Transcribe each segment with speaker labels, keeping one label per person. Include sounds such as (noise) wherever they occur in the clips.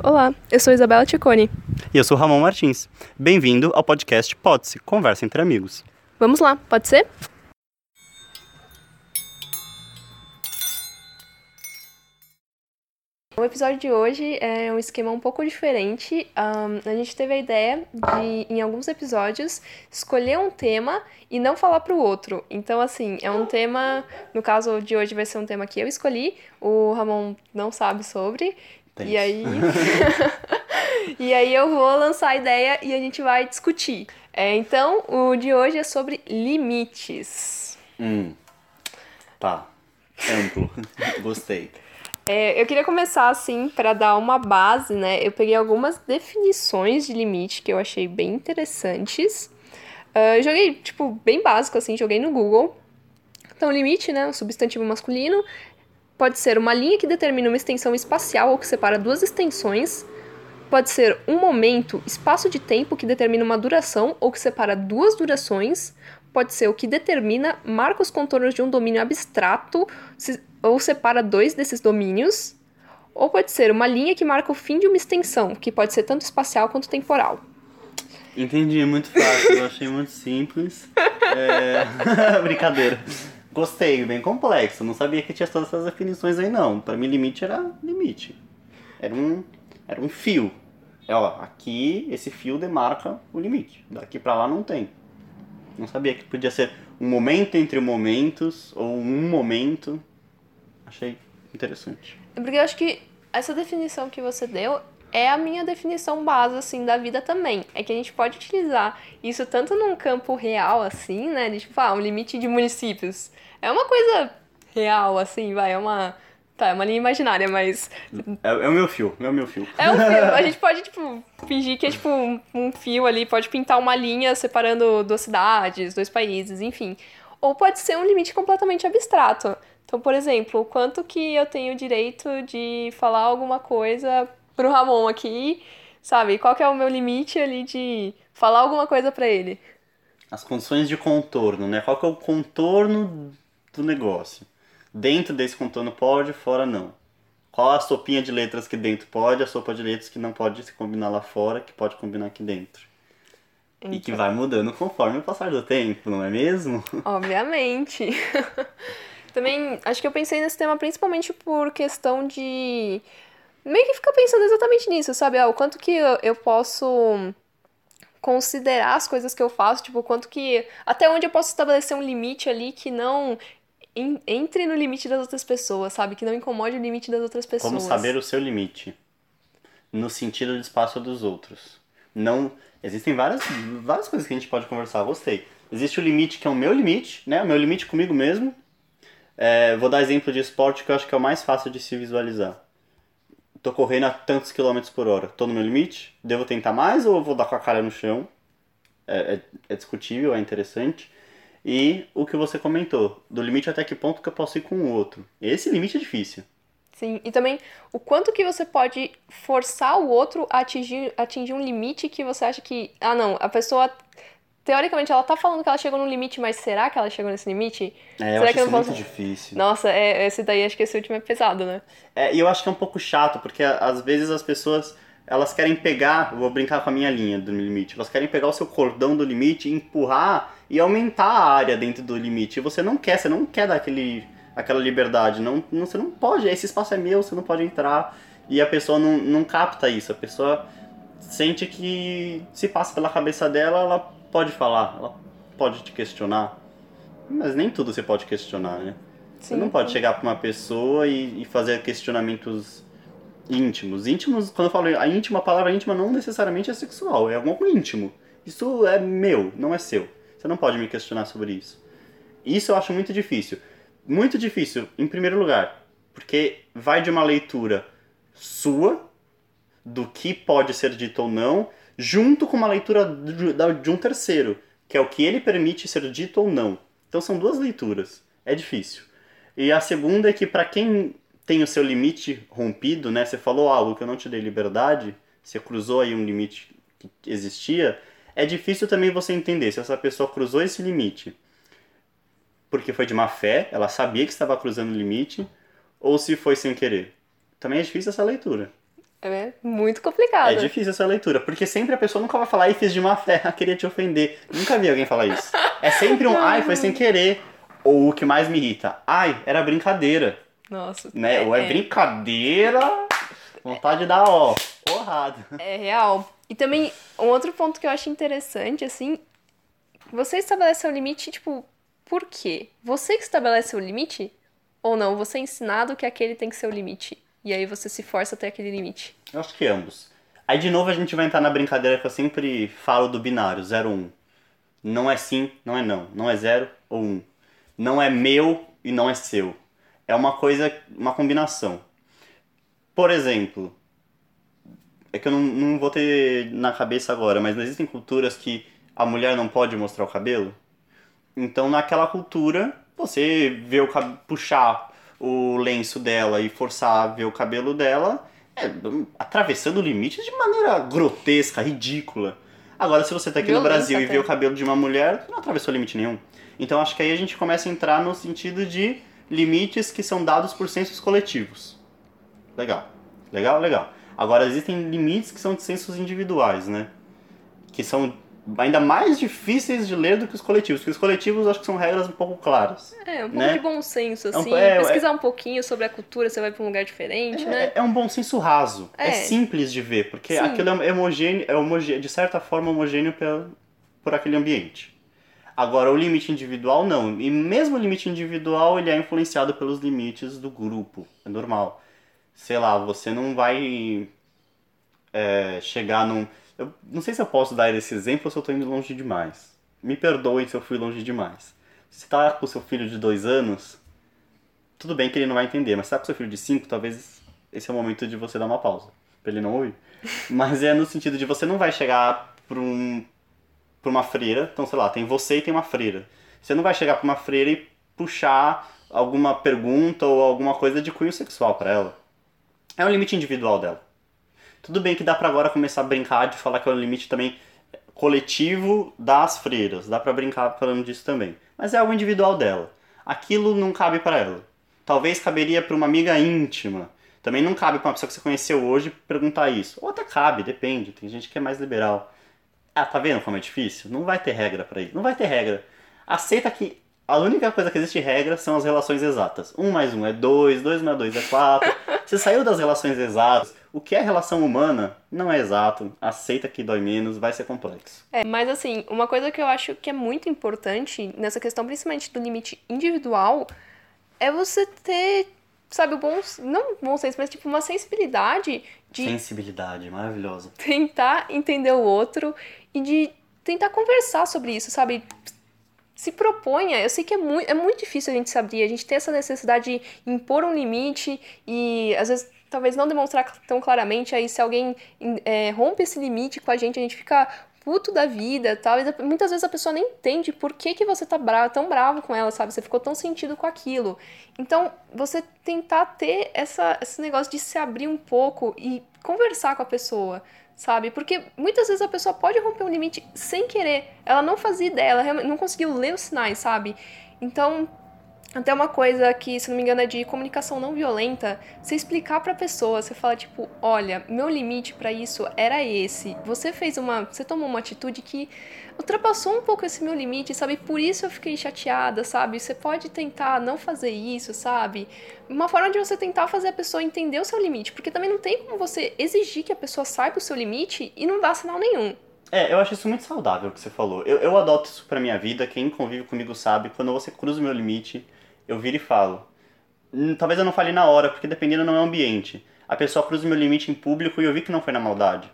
Speaker 1: Olá, eu sou Isabela Ticone.
Speaker 2: E eu sou Ramon Martins. Bem-vindo ao podcast Pode-se, Conversa entre Amigos.
Speaker 1: Vamos lá, pode ser? O episódio de hoje é um esquema um pouco diferente. Um, a gente teve a ideia de, em alguns episódios, escolher um tema e não falar para o outro. Então, assim, é um tema. No caso de hoje, vai ser um tema que eu escolhi, o Ramon não sabe sobre. E aí. (laughs) e aí eu vou lançar a ideia e a gente vai discutir. É, então, o de hoje é sobre limites.
Speaker 2: Hum. Tá. Amplo. (laughs) Gostei.
Speaker 1: É, eu queria começar assim para dar uma base, né? Eu peguei algumas definições de limite que eu achei bem interessantes. Uh, joguei, tipo, bem básico, assim, joguei no Google. Então, limite, né? Um substantivo masculino pode ser uma linha que determina uma extensão espacial ou que separa duas extensões. Pode ser um momento, espaço de tempo que determina uma duração ou que separa duas durações. Pode ser o que determina, marca os contornos de um domínio abstrato ou separa dois desses domínios, ou pode ser uma linha que marca o fim de uma extensão, que pode ser tanto espacial quanto temporal.
Speaker 2: Entendi, muito fácil, eu achei muito simples. (laughs) É... (laughs) Brincadeira. Gostei, bem complexo. Não sabia que tinha todas essas definições aí não. Para mim limite era limite. Era um era um fio. É, ó, aqui esse fio demarca o limite. Daqui para lá não tem. Não sabia que podia ser um momento entre momentos ou um momento. Achei interessante.
Speaker 1: É porque eu acho que essa definição que você deu é a minha definição base, assim, da vida também. É que a gente pode utilizar isso tanto num campo real, assim, né? De, tipo, ah, um limite de municípios. É uma coisa real, assim, vai, é uma... Tá, é uma linha imaginária, mas...
Speaker 2: É, é o meu fio, é o meu fio.
Speaker 1: É um fio. (laughs) A gente pode, tipo, fingir que é, tipo, um, um fio ali, pode pintar uma linha separando duas cidades, dois países, enfim. Ou pode ser um limite completamente abstrato. Então, por exemplo, o quanto que eu tenho direito de falar alguma coisa pro Ramon aqui, sabe? Qual que é o meu limite ali de falar alguma coisa para ele?
Speaker 2: As condições de contorno, né? Qual que é o contorno do negócio? Dentro desse contorno pode, fora não. Qual a sopinha de letras que dentro pode, a sopa de letras que não pode se combinar lá fora, que pode combinar aqui dentro. Então... E que vai mudando conforme o passar do tempo, não é mesmo? (laughs)
Speaker 1: Obviamente. (laughs) Também acho que eu pensei nesse tema principalmente por questão de. Meio que ficar pensando exatamente nisso, sabe? Ah, o quanto que eu, eu posso considerar as coisas que eu faço, tipo, quanto que. até onde eu posso estabelecer um limite ali que não entre no limite das outras pessoas, sabe? Que não incomode o limite das outras pessoas.
Speaker 2: Como saber o seu limite? No sentido do espaço dos outros. Não. Existem várias, várias coisas que a gente pode conversar, gostei. Existe o limite que é o meu limite, né? O meu limite comigo mesmo, é, vou dar exemplo de esporte que eu acho que é o mais fácil de se visualizar. Tô correndo a tantos quilômetros por hora. Tô no meu limite? Devo tentar mais ou vou dar com a cara no chão? É, é, é discutível, é interessante. E o que você comentou, do limite até que ponto que eu posso ir com o outro. Esse limite é difícil.
Speaker 1: Sim, e também o quanto que você pode forçar o outro a atingir, atingir um limite que você acha que. Ah, não, a pessoa teoricamente ela tá falando que ela chegou no limite, mas será que ela chegou nesse limite?
Speaker 2: É, eu
Speaker 1: será
Speaker 2: acho
Speaker 1: que
Speaker 2: isso muito difícil.
Speaker 1: Nossa, é, esse daí acho que esse último é pesado, né?
Speaker 2: É, e eu acho que é um pouco chato, porque às vezes as pessoas elas querem pegar, vou brincar com a minha linha do limite, elas querem pegar o seu cordão do limite, empurrar e aumentar a área dentro do limite. E você não quer, você não quer dar aquele, aquela liberdade, não, não, você não pode, esse espaço é meu, você não pode entrar. E a pessoa não, não capta isso, a pessoa sente que se passa pela cabeça dela, ela pode falar, ela pode te questionar. Mas nem tudo você pode questionar, né? Sim, você não pode sim. chegar para uma pessoa e, e, fazer questionamentos íntimos. Íntimos, quando eu falo a íntima, a palavra íntima não necessariamente é sexual, é algo íntimo. Isso é meu, não é seu. Você não pode me questionar sobre isso. Isso eu acho muito difícil. Muito difícil, em primeiro lugar, porque vai de uma leitura sua, do que pode ser dito ou não, junto com uma leitura de um terceiro, que é o que ele permite ser dito ou não. Então são duas leituras. É difícil. E a segunda é que para quem tem o seu limite rompido, né? Você falou algo que eu não te dei liberdade, você cruzou aí um limite que existia, é difícil também você entender se essa pessoa cruzou esse limite porque foi de má fé, ela sabia que estava cruzando o limite, ou se foi sem querer. Também é difícil essa leitura.
Speaker 1: É muito complicado.
Speaker 2: É difícil essa leitura, porque sempre a pessoa nunca vai falar, ai, fiz de má fé, (laughs) queria te ofender. Nunca vi alguém falar isso. É sempre um, ai, foi sem querer. Ou o que mais me irrita, ai, era brincadeira.
Speaker 1: Nossa.
Speaker 2: Né? Ou é, brincadeira, vontade de dar, ó, porrada.
Speaker 1: É real. E também, um outro ponto que eu acho interessante, assim, você estabelece o limite, tipo, por quê? Você que estabelece o limite? Ou não? Você é ensinado que aquele tem que ser o limite. E aí você se força até aquele limite.
Speaker 2: Eu acho que ambos. Aí de novo a gente vai entrar na brincadeira que eu sempre falo do binário, 0 1. Um. Não é sim, não é não. Não é 0 ou 1. Um. Não é meu e não é seu. É uma coisa, uma combinação. Por exemplo, é que eu não, não vou ter na cabeça agora, mas não existem culturas que a mulher não pode mostrar o cabelo? Então naquela cultura, você vê o puxar o lenço dela e forçar a ver o cabelo dela, é, atravessando limites de maneira grotesca, ridícula. Agora, se você tá aqui Violência no Brasil até. e vê o cabelo de uma mulher, não atravessou limite nenhum. Então acho que aí a gente começa a entrar no sentido de limites que são dados por censos coletivos. Legal. Legal, legal. Agora existem limites que são de censos individuais, né? Que são ainda mais difíceis de ler do que os coletivos, porque os coletivos acho que são regras um pouco claras.
Speaker 1: É, um pouco
Speaker 2: né?
Speaker 1: de bom senso, assim. É, é, pesquisar um pouquinho sobre a cultura, você vai para um lugar diferente,
Speaker 2: é,
Speaker 1: né?
Speaker 2: É um bom senso raso. É, é simples de ver, porque Sim. aquilo é homogêneo, é homogêneo, de certa forma homogêneo por, por aquele ambiente. Agora, o limite individual não. E mesmo o limite individual, ele é influenciado pelos limites do grupo. É normal. Sei lá, você não vai é, chegar num eu não sei se eu posso dar esse exemplo ou se eu estou indo longe demais. Me perdoem se eu fui longe demais. Se está com seu filho de dois anos, tudo bem que ele não vai entender, mas se está com seu filho de cinco, talvez esse é o momento de você dar uma pausa, para ele não ouvir. (laughs) Mas é no sentido de você não vai chegar para um, pra uma freira, então sei lá, tem você e tem uma freira. Você não vai chegar para uma freira e puxar alguma pergunta ou alguma coisa de cunho sexual para ela. É um limite individual dela. Tudo bem que dá para agora começar a brincar de falar que é um limite também coletivo das freiras. Dá para brincar falando disso também. Mas é algo individual dela. Aquilo não cabe para ela. Talvez caberia para uma amiga íntima. Também não cabe para uma pessoa que você conheceu hoje perguntar isso. Ou até cabe, depende. Tem gente que é mais liberal. Ah, tá vendo como é difícil? Não vai ter regra para isso. Não vai ter regra. Aceita que a única coisa que existe regra são as relações exatas. Um mais um é dois, dois mais dois é quatro. Você saiu das relações exatas. O que é relação humana não é exato. Aceita que dói menos, vai ser complexo.
Speaker 1: É, mas assim, uma coisa que eu acho que é muito importante nessa questão, principalmente do limite individual, é você ter, sabe, o bom. Não bom senso, mas tipo uma sensibilidade de.
Speaker 2: Sensibilidade, maravilhosa.
Speaker 1: Tentar entender o outro e de tentar conversar sobre isso, sabe? se proponha. Eu sei que é muito, é muito difícil a gente se abrir, a gente tem essa necessidade de impor um limite e às vezes talvez não demonstrar tão claramente. Aí se alguém é, rompe esse limite com a gente, a gente fica puto da vida, tal. E muitas vezes a pessoa nem entende por que, que você tá bravo, tão bravo com ela, sabe? Você ficou tão sentido com aquilo. Então, você tentar ter essa, esse negócio de se abrir um pouco e conversar com a pessoa sabe? Porque muitas vezes a pessoa pode romper um limite sem querer. Ela não fazia ideia, ela não conseguiu ler os sinais, sabe? Então, até uma coisa que, se não me engano, é de comunicação não violenta, você explicar pra pessoa, você fala tipo, olha, meu limite para isso era esse. Você fez uma, você tomou uma atitude que ultrapassou um pouco esse meu limite, sabe? Por isso eu fiquei chateada, sabe? Você pode tentar não fazer isso, sabe? Uma forma de você tentar fazer a pessoa entender o seu limite, porque também não tem como você exigir que a pessoa saiba o seu limite e não dar sinal nenhum.
Speaker 2: É, eu acho isso muito saudável o que você falou. Eu, eu adoto isso pra minha vida, quem convive comigo sabe, quando você cruza o meu limite, eu viro e falo. Talvez eu não fale na hora, porque dependendo não é o ambiente. A pessoa cruza o meu limite em público e eu vi que não foi na maldade.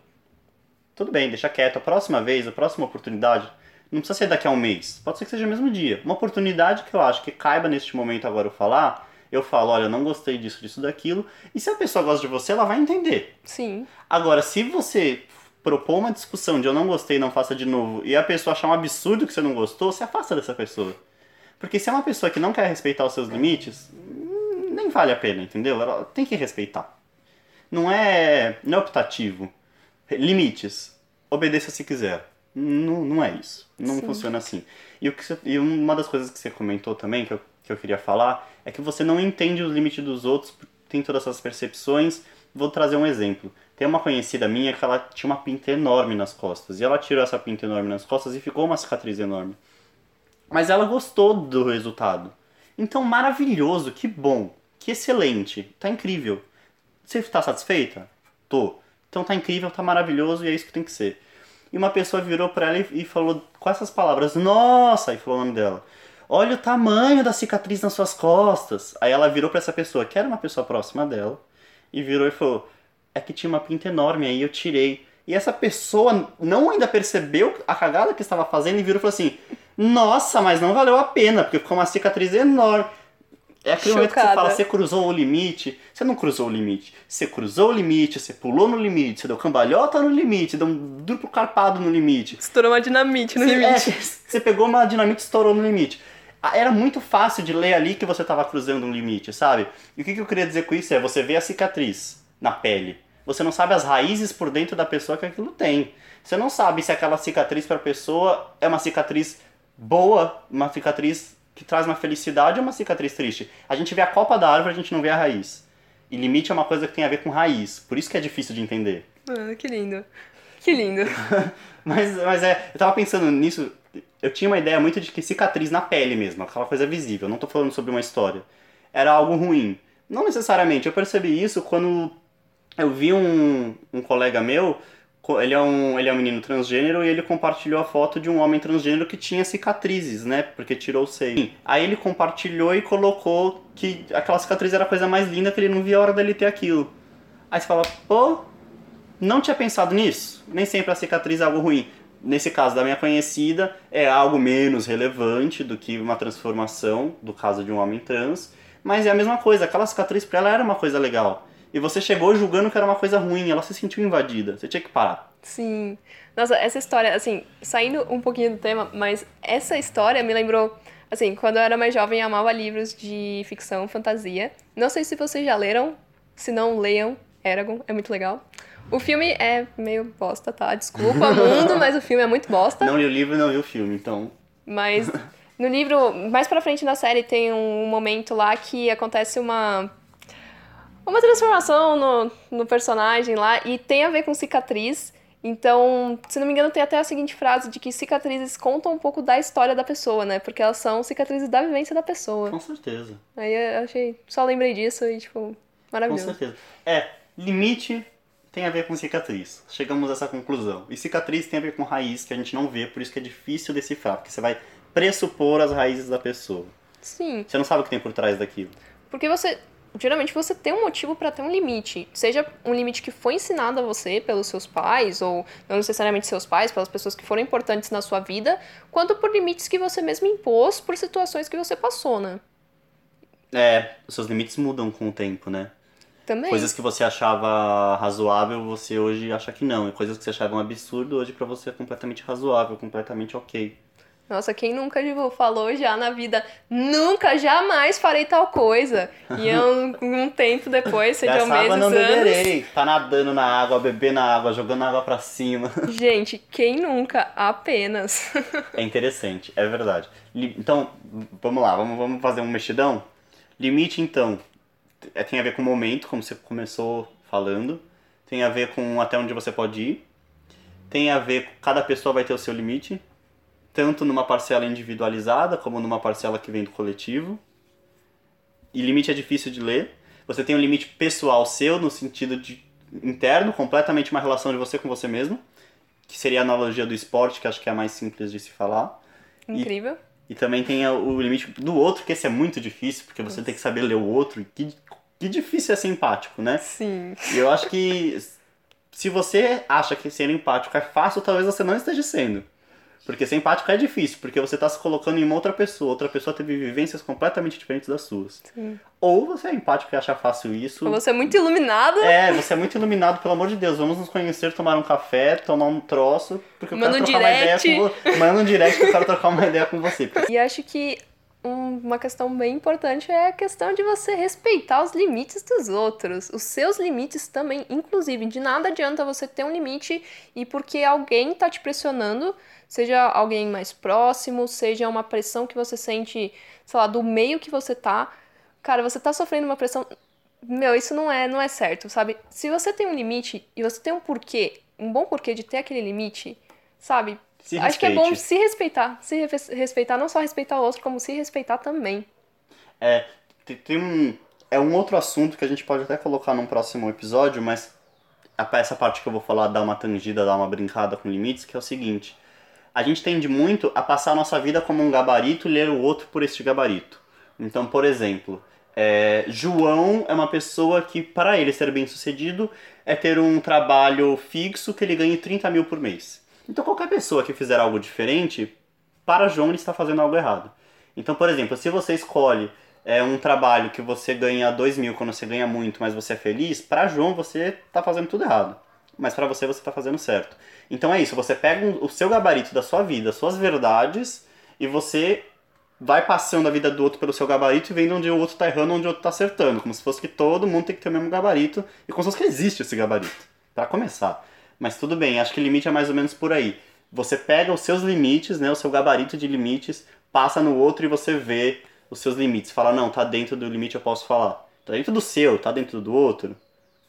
Speaker 2: Tudo bem, deixa quieto. A próxima vez, a próxima oportunidade, não precisa ser daqui a um mês. Pode ser que seja o mesmo dia. Uma oportunidade que eu acho que caiba neste momento agora eu falar, eu falo, olha, eu não gostei disso, disso, daquilo. E se a pessoa gosta de você, ela vai entender.
Speaker 1: Sim.
Speaker 2: Agora, se você propor uma discussão de eu não gostei, não faça de novo, e a pessoa achar um absurdo que você não gostou, se afasta dessa pessoa. Porque se é uma pessoa que não quer respeitar os seus limites, nem vale a pena, entendeu? Ela tem que respeitar. Não é, não é optativo. Limites. Obedeça se quiser. Não, não é isso. Não Sim. funciona assim. E, o que você, e uma das coisas que você comentou também, que eu, que eu queria falar, é que você não entende os limites dos outros, tem todas essas percepções, vou trazer um exemplo. Tem uma conhecida minha que ela tinha uma pinta enorme nas costas. E ela tirou essa pinta enorme nas costas e ficou uma cicatriz enorme. Mas ela gostou do resultado. Então, maravilhoso, que bom, que excelente, tá incrível. Você tá satisfeita? Tô. Então tá incrível, tá maravilhoso e é isso que tem que ser. E uma pessoa virou para ela e falou com essas palavras: Nossa! E falou o nome dela. Olha o tamanho da cicatriz nas suas costas. Aí ela virou para essa pessoa, que era uma pessoa próxima dela, e virou e falou: É que tinha uma pinta enorme aí, eu tirei. E essa pessoa não ainda percebeu a cagada que estava fazendo e virou e falou assim: Nossa, mas não valeu a pena, porque ficou uma cicatriz enorme. É aquele momento que você fala, você cruzou o limite. Você não cruzou o limite. Você cruzou o limite, você pulou no limite, você deu cambalhota no limite, deu um duplo carpado no limite.
Speaker 1: Estourou uma dinamite no
Speaker 2: Você-
Speaker 1: limite.
Speaker 2: é, (laughs) você pegou uma dinamite e estourou no limite. Ah, Era muito fácil de ler ali que você estava cruzando um limite, sabe? E o que que eu queria dizer com isso é, você vê a cicatriz na pele. Você não sabe as raízes por dentro da pessoa que aquilo tem. Você não sabe se aquela cicatriz para a pessoa é uma cicatriz boa, uma cicatriz que traz uma felicidade ou uma cicatriz triste. A gente vê a copa da árvore, a gente não vê a raiz. E limite é uma coisa que tem a ver com raiz. Por isso que é difícil de entender.
Speaker 1: Mano, que lindo. Que lindo. (laughs)
Speaker 2: Mas, mas é, eu tava pensando nisso, eu tinha uma ideia muito de que cicatriz na pele mesmo, aquela coisa visível, não tô falando sobre uma história. Era algo ruim. Não necessariamente, eu percebi isso quando eu vi um, um colega meu, ele é um, ele é um menino transgênero e ele compartilhou a foto de um homem transgênero que tinha cicatrizes, né? Porque tirou o seio. Aí ele compartilhou e colocou que aquela cicatriz era a coisa mais linda que ele não via a hora dele ter aquilo. Aí você fala, pô, não tinha pensado nisso. Nem sempre a cicatriz é algo ruim. Nesse caso da minha conhecida, é algo menos relevante do que uma transformação, do caso de um homem trans. Mas é a mesma coisa, aquela cicatriz pra ela era uma coisa legal. E você chegou julgando que era uma coisa ruim, ela se sentiu invadida. Você tinha que parar.
Speaker 1: Sim. Nossa, essa história, assim, saindo um pouquinho do tema, mas essa história me lembrou, assim, quando eu era mais jovem, eu amava livros de ficção, fantasia. Não sei se vocês já leram, se não, leiam Eragon, é muito legal. O filme é meio bosta, tá? Desculpa, (laughs) mundo, mas o filme é muito bosta.
Speaker 2: Não li o livro e não li o filme, então.
Speaker 1: Mas (laughs) no livro, mais pra frente na série, tem um momento lá que acontece uma. Uma transformação no, no personagem lá e tem a ver com cicatriz. Então, se não me engano, tem até a seguinte frase de que cicatrizes contam um pouco da história da pessoa, né? Porque elas são cicatrizes da vivência da pessoa.
Speaker 2: Com certeza.
Speaker 1: Aí eu achei. Só lembrei disso e, tipo,
Speaker 2: Com
Speaker 1: maravilhoso.
Speaker 2: certeza. É, limite tem a ver com cicatriz. Chegamos a essa conclusão. E cicatriz tem a ver com raiz, que a gente não vê, por isso que é difícil decifrar, porque você vai pressupor as raízes da pessoa.
Speaker 1: Sim.
Speaker 2: Você não sabe o que tem por trás daquilo.
Speaker 1: Porque você. Geralmente você tem um motivo pra ter um limite. Seja um limite que foi ensinado a você pelos seus pais, ou não necessariamente seus pais, pelas pessoas que foram importantes na sua vida, quanto por limites que você mesmo impôs por situações que você passou, né?
Speaker 2: É, os seus limites mudam com o tempo, né?
Speaker 1: Também.
Speaker 2: Coisas que você achava razoável, você hoje acha que não. E coisas que você achava um absurdo, hoje pra você é completamente razoável, completamente ok.
Speaker 1: Nossa, quem nunca tipo, falou já na vida, nunca, jamais farei tal coisa. E um, um tempo depois, (laughs) seja
Speaker 2: água não
Speaker 1: anos.
Speaker 2: beberei. Tá nadando na água, bebendo na água, jogando água pra cima. (laughs)
Speaker 1: Gente, quem nunca? Apenas.
Speaker 2: É interessante, é verdade. Então, vamos lá, vamos, vamos fazer um mexidão? Limite, então, é- tem a ver com o momento, como você começou falando. Tem a ver com até onde você pode ir. Tem a ver com cada pessoa vai ter o seu limite. Tanto numa parcela individualizada, como numa parcela que vem do coletivo. E limite é difícil de ler. Você tem um limite pessoal seu, no sentido de interno, completamente uma relação de você com você mesmo. Que seria a analogia do esporte, que acho que é a mais simples de se falar.
Speaker 1: Incrível.
Speaker 2: E também tem o limite do outro, que esse é muito difícil, porque você tem que saber ler o outro. E que, que difícil é ser empático, né?
Speaker 1: Sim.
Speaker 2: E eu acho que se você acha que ser empático é fácil, talvez você não esteja sendo. Porque ser empático é difícil, porque você está se colocando em uma outra pessoa. Outra pessoa teve vivências completamente diferentes das suas.
Speaker 1: Sim.
Speaker 2: Ou você é empático e acha fácil isso.
Speaker 1: Você é muito iluminado.
Speaker 2: É, você é muito iluminado, pelo amor de Deus. Vamos nos conhecer, tomar um café, tomar um troço, porque eu
Speaker 1: Manda
Speaker 2: quero
Speaker 1: um
Speaker 2: trocar uma ideia
Speaker 1: direct.
Speaker 2: com você. Manda um direct que eu quero trocar uma ideia com você. (laughs)
Speaker 1: E acho que um- uma questão bem importante é a questão de você respeitar os limites dos outros. Os seus limites também, inclusive. De nada adianta você ter um limite e porque alguém tá te pressionando, seja alguém mais próximo, seja uma pressão que você sente, sei lá, do meio que você tá. Cara, você tá sofrendo uma pressão. meu, isso não é, não é certo, sabe? Se você tem um limite e você tem um porquê, um bom porquê de ter aquele limite, sabe?
Speaker 2: Se
Speaker 1: Acho que é bom se respeitar. Se re- respeitar, não só respeitar o outro, como se respeitar também.
Speaker 2: É, tem, um. É um outro assunto que a gente pode até colocar num próximo episódio, mas essa parte que eu vou falar dá uma tangida, dá uma brincada com limites, que é o seguinte. A gente tende muito a passar a nossa vida como um gabarito e ler o outro por este gabarito. Então, por exemplo, é, João é uma pessoa que, para ele ser bem sucedido, é ter um trabalho fixo que ele ganhe 30 mil por mês. Então, qualquer pessoa que fizer algo diferente, para João ele está fazendo algo errado. Então, por exemplo, se você escolhe é, um trabalho que você ganha 2 mil quando você ganha muito, mas você é feliz, para João você está fazendo tudo errado. Mas para você você está fazendo certo. Então é isso, você pega um- o seu gabarito da sua vida, suas verdades, e você vai passando a vida do outro pelo seu gabarito e vendo onde o outro tá errando, onde o outro tá acertando. Como se fosse que todo mundo tem que ter o mesmo gabarito, e como se fosse que existe esse gabarito. Pra começar. Mas tudo bem, acho que o limite é mais ou menos por aí. Você pega os seus limites, né, o seu gabarito de limites, passa no outro e você vê os seus limites. Fala, não, tá dentro do limite, eu posso falar. Tá dentro do seu, tá dentro do outro?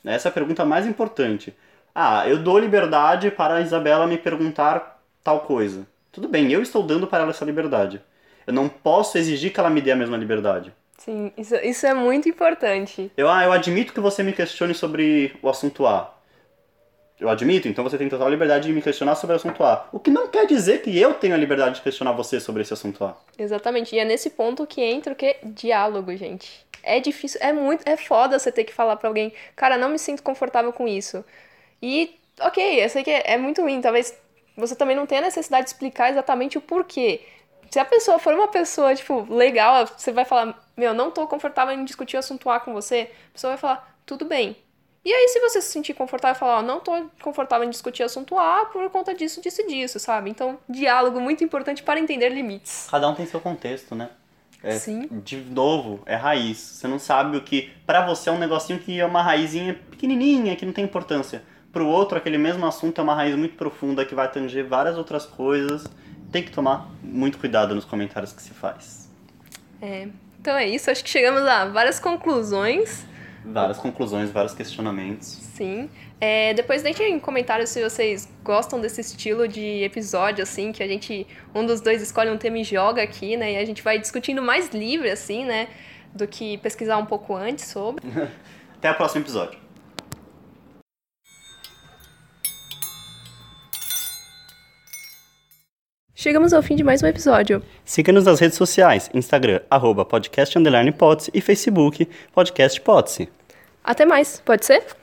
Speaker 2: Essa é a pergunta mais importante. Ah, eu dou liberdade para a Isabela me perguntar tal coisa. Tudo bem, eu estou dando para ela essa liberdade. Eu não posso exigir que ela me dê a mesma liberdade.
Speaker 1: Sim, isso, isso é muito importante.
Speaker 2: Eu, ah, eu admito que você me questione sobre o assunto A. Eu admito, então você tem total liberdade de me questionar sobre o assunto A. O que não quer dizer que eu tenho a liberdade de questionar você sobre esse assunto A.
Speaker 1: Exatamente. E é nesse ponto que entra o quê? Diálogo, gente. É difícil, é muito, é foda você ter que falar pra alguém, cara, não me sinto confortável com isso. E, ok, eu sei que é, é muito ruim, talvez você também não tenha necessidade de explicar exatamente o porquê. Se a pessoa for uma pessoa, tipo, legal, você vai falar, meu, não tô confortável em discutir o assunto A com você, a pessoa vai falar, tudo bem. E aí, se você se sentir confortável, falar, ó, não tô confortável em discutir o assunto A por conta disso, disso e disso, sabe? Então, diálogo muito importante para entender limites.
Speaker 2: Cada um tem seu contexto, né? É,
Speaker 1: Sim.
Speaker 2: De novo, é raiz. Você não sabe o que. Pra você é um negocinho que é uma raizinha pequenininha, que não tem importância. Pro outro, aquele mesmo assunto é uma raiz muito profunda que vai tanger várias outras coisas. Tem que tomar muito cuidado nos comentários que se faz.
Speaker 1: É, então é isso, acho que chegamos a várias conclusões.
Speaker 2: Várias conclusões, vários questionamentos.
Speaker 1: Sim. É, depois deixem em comentários se vocês gostam desse estilo de episódio, assim, que a gente, um dos dois escolhe um tema e joga aqui, né? E a gente vai discutindo mais livre, assim, né? Do que pesquisar um pouco antes sobre. (laughs)
Speaker 2: Até o próximo episódio.
Speaker 1: Chegamos ao fim de mais um episódio.
Speaker 2: Siga-nos nas redes sociais, Instagram, arroba podcast e Facebook, podcast hipótese.
Speaker 1: Até mais, pode ser?